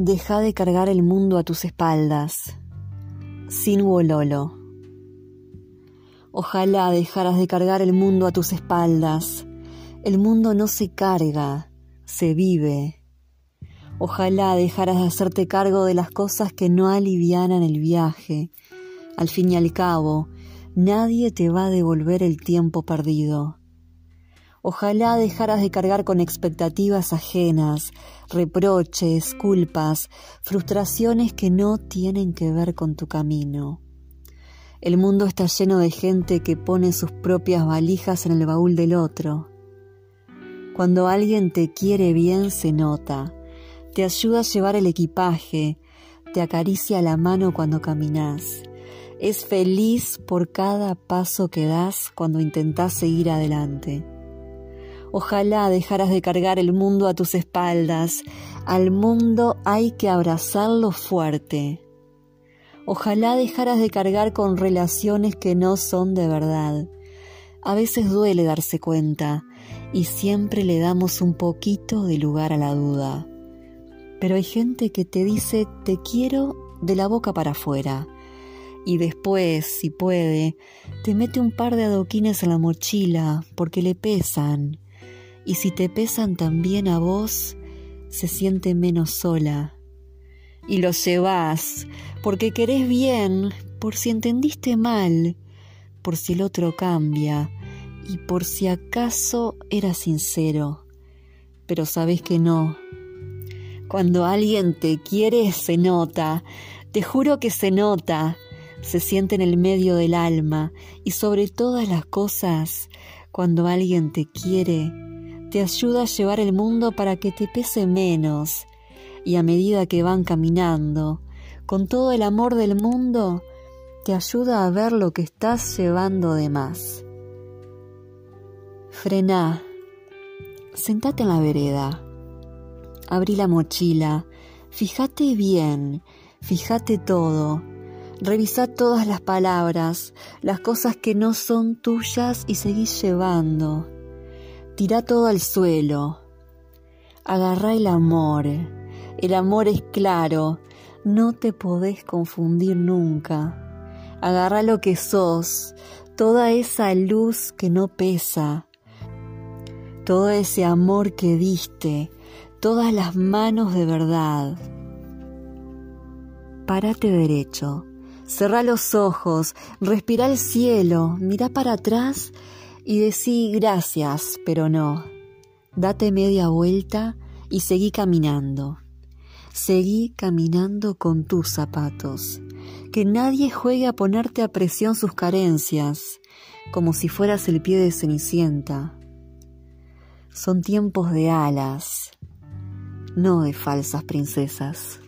Deja de cargar el mundo a tus espaldas. Sin Wololo. Ojalá dejaras de cargar el mundo a tus espaldas. El mundo no se carga, se vive. Ojalá dejaras de hacerte cargo de las cosas que no alivianan el viaje. Al fin y al cabo, nadie te va a devolver el tiempo perdido. Ojalá dejaras de cargar con expectativas ajenas, reproches, culpas, frustraciones que no tienen que ver con tu camino. El mundo está lleno de gente que pone sus propias valijas en el baúl del otro. Cuando alguien te quiere bien se nota, te ayuda a llevar el equipaje, te acaricia la mano cuando caminas, es feliz por cada paso que das cuando intentás seguir adelante. Ojalá dejaras de cargar el mundo a tus espaldas. Al mundo hay que abrazarlo fuerte. Ojalá dejaras de cargar con relaciones que no son de verdad. A veces duele darse cuenta y siempre le damos un poquito de lugar a la duda. Pero hay gente que te dice te quiero de la boca para afuera y después, si puede, te mete un par de adoquines en la mochila porque le pesan y si te pesan también a vos, se siente menos sola. Y lo llevas porque querés bien, por si entendiste mal, por si el otro cambia y por si acaso era sincero. Pero sabes que no. Cuando alguien te quiere se nota, te juro que se nota, se siente en el medio del alma y sobre todas las cosas, cuando alguien te quiere, te ayuda a llevar el mundo para que te pese menos. Y a medida que van caminando, con todo el amor del mundo, te ayuda a ver lo que estás llevando de más. Frená, sentate en la vereda, abrí la mochila, fíjate bien, fíjate todo, revisa todas las palabras, las cosas que no son tuyas y seguís llevando Tira todo al suelo. Agarra el amor. El amor es claro. No te podés confundir nunca. Agarra lo que sos. Toda esa luz que no pesa. Todo ese amor que diste. Todas las manos de verdad. Párate derecho. Cerra los ojos, respira el cielo, mira para atrás y decí gracias, pero no. Date media vuelta y seguí caminando. Seguí caminando con tus zapatos. Que nadie juegue a ponerte a presión sus carencias, como si fueras el pie de Cenicienta. Son tiempos de alas, no de falsas princesas.